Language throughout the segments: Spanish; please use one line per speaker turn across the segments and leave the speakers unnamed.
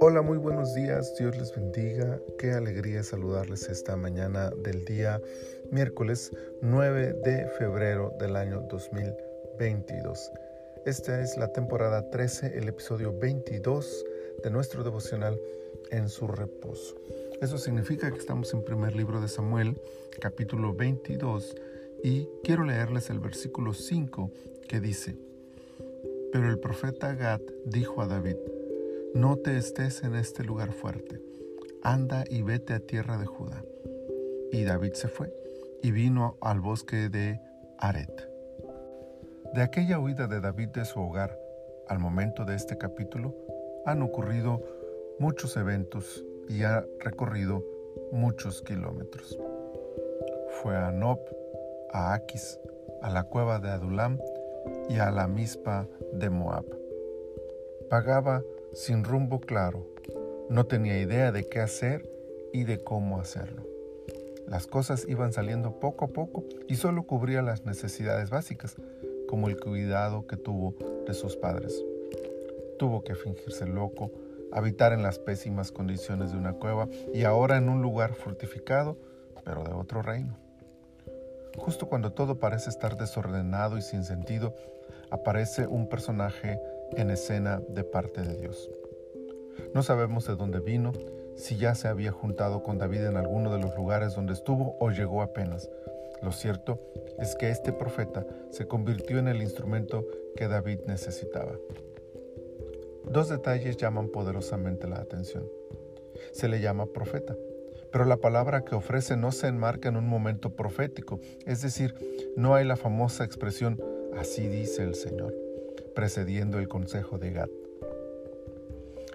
Hola, muy buenos días, Dios les bendiga. Qué alegría saludarles esta mañana del día miércoles 9 de febrero del año 2022. Esta es la temporada 13, el episodio 22 de nuestro devocional en su reposo. Eso significa que estamos en primer libro de Samuel, capítulo 22, y quiero leerles el versículo 5 que dice, Pero el profeta Gad dijo a David, No te estés en este lugar fuerte, anda y vete a tierra de Judá. Y David se fue y vino al bosque de Aret. De aquella huida de David de su hogar al momento de este capítulo han ocurrido muchos eventos y ha recorrido muchos kilómetros. Fue a Nob, a Aquis, a la cueva de Adulam y a la mispa de Moab. Pagaba sin rumbo claro, no tenía idea de qué hacer y de cómo hacerlo. Las cosas iban saliendo poco a poco y solo cubría las necesidades básicas, como el cuidado que tuvo de sus padres. Tuvo que fingirse loco, habitar en las pésimas condiciones de una cueva y ahora en un lugar fortificado, pero de otro reino. Justo cuando todo parece estar desordenado y sin sentido, aparece un personaje en escena de parte de Dios. No sabemos de dónde vino, si ya se había juntado con David en alguno de los lugares donde estuvo o llegó apenas. Lo cierto es que este profeta se convirtió en el instrumento que David necesitaba. Dos detalles llaman poderosamente la atención. Se le llama profeta, pero la palabra que ofrece no se enmarca en un momento profético, es decir, no hay la famosa expresión así dice el Señor, precediendo el consejo de Gad.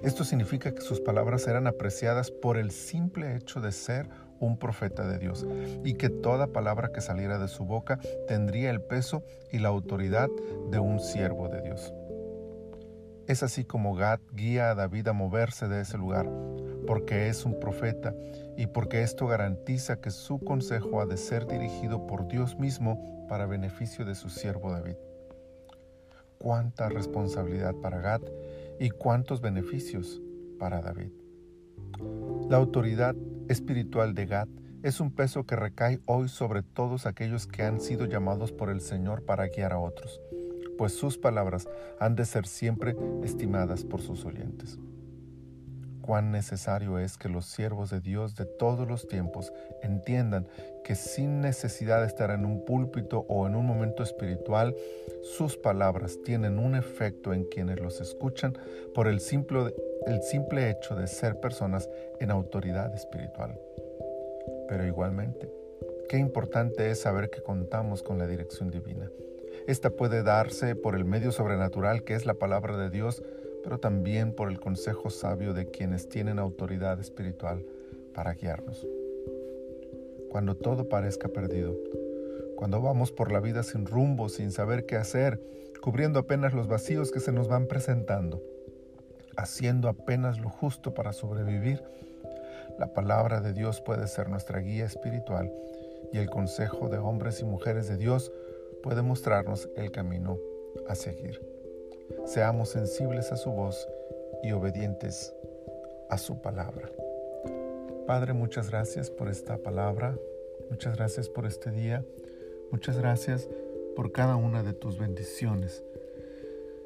Esto significa que sus palabras eran apreciadas por el simple hecho de ser un profeta de Dios y que toda palabra que saliera de su boca tendría el peso y la autoridad de un siervo de Dios. Es así como Gad guía a David a moverse de ese lugar, porque es un profeta y porque esto garantiza que su consejo ha de ser dirigido por Dios mismo para beneficio de su siervo David. Cuánta responsabilidad para Gad y cuántos beneficios para David. La autoridad espiritual de Gad es un peso que recae hoy sobre todos aquellos que han sido llamados por el Señor para guiar a otros, pues sus palabras han de ser siempre estimadas por sus oyentes cuán necesario es que los siervos de Dios de todos los tiempos entiendan que sin necesidad de estar en un púlpito o en un momento espiritual, sus palabras tienen un efecto en quienes los escuchan por el simple, el simple hecho de ser personas en autoridad espiritual. Pero igualmente, qué importante es saber que contamos con la dirección divina. Esta puede darse por el medio sobrenatural que es la palabra de Dios, pero también por el consejo sabio de quienes tienen autoridad espiritual para guiarnos. Cuando todo parezca perdido, cuando vamos por la vida sin rumbo, sin saber qué hacer, cubriendo apenas los vacíos que se nos van presentando, haciendo apenas lo justo para sobrevivir, la palabra de Dios puede ser nuestra guía espiritual y el consejo de hombres y mujeres de Dios puede mostrarnos el camino a seguir. Seamos sensibles a su voz y obedientes a su palabra. Padre, muchas gracias por esta palabra, muchas gracias por este día, muchas gracias por cada una de tus bendiciones.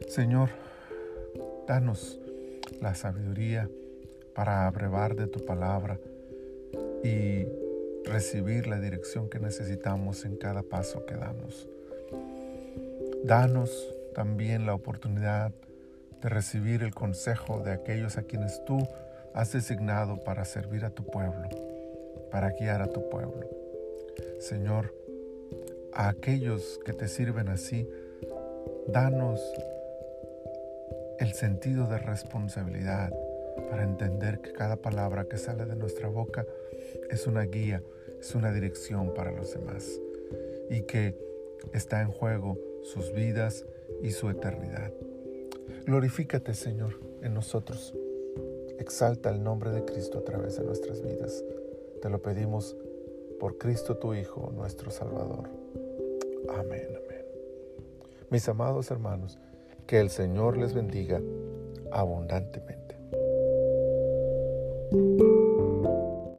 Señor, danos la sabiduría para abrevar de tu palabra y recibir la dirección que necesitamos en cada paso que damos. Danos también la oportunidad de recibir el consejo de aquellos a quienes tú has designado para servir a tu pueblo, para guiar a tu pueblo. Señor, a aquellos que te sirven así, danos el sentido de responsabilidad para entender que cada palabra que sale de nuestra boca es una guía, es una dirección para los demás y que está en juego sus vidas y su eternidad. Glorifícate, Señor, en nosotros. Exalta el nombre de Cristo a través de nuestras vidas. Te lo pedimos por Cristo tu Hijo, nuestro Salvador. Amén, amén. Mis amados hermanos, Que el Señor les bendiga abundantemente.